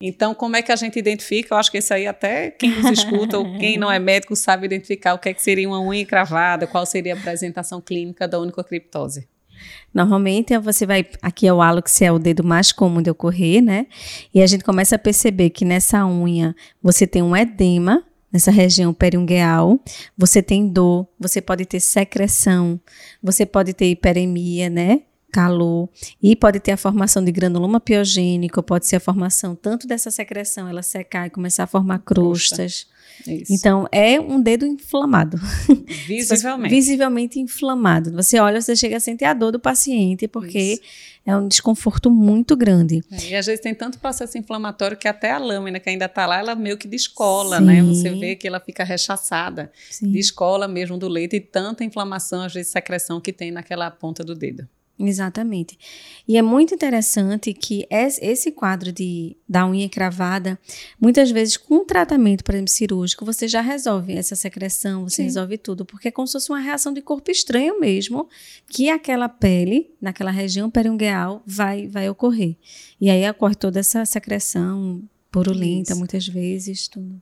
Então, como é que a gente identifica? Eu acho que isso aí até quem nos escuta ou quem não é médico sabe identificar o que, é que seria uma unha cravada, qual seria a apresentação clínica da onicocriptose. Normalmente você vai, aqui é o hálux, é o dedo mais comum de ocorrer, né? E a gente começa a perceber que nessa unha você tem um edema, nessa região periungueal, você tem dor, você pode ter secreção, você pode ter hiperemia, né? Calor e pode ter a formação de granuloma piogênico, pode ser a formação tanto dessa secreção, ela secar e começar a formar crostas. Isso. Então, é um dedo inflamado. Visivelmente. Visivelmente inflamado. Você olha, você chega a sentir a dor do paciente, porque Isso. é um desconforto muito grande. É, e às vezes tem tanto processo inflamatório que até a lâmina que ainda está lá, ela meio que descola, né? Sim. né? Você vê que ela fica rechaçada. Sim. Descola mesmo do leite e tanta inflamação, às vezes secreção que tem naquela ponta do dedo. Exatamente. E é muito interessante que esse quadro de, da unha cravada, muitas vezes com tratamento, por exemplo, cirúrgico, você já resolve essa secreção, você Sim. resolve tudo, porque é como se fosse uma reação de corpo estranho mesmo, que aquela pele, naquela região periungueal, vai, vai ocorrer. E aí ocorre toda essa secreção purulenta, Isso. muitas vezes, tudo.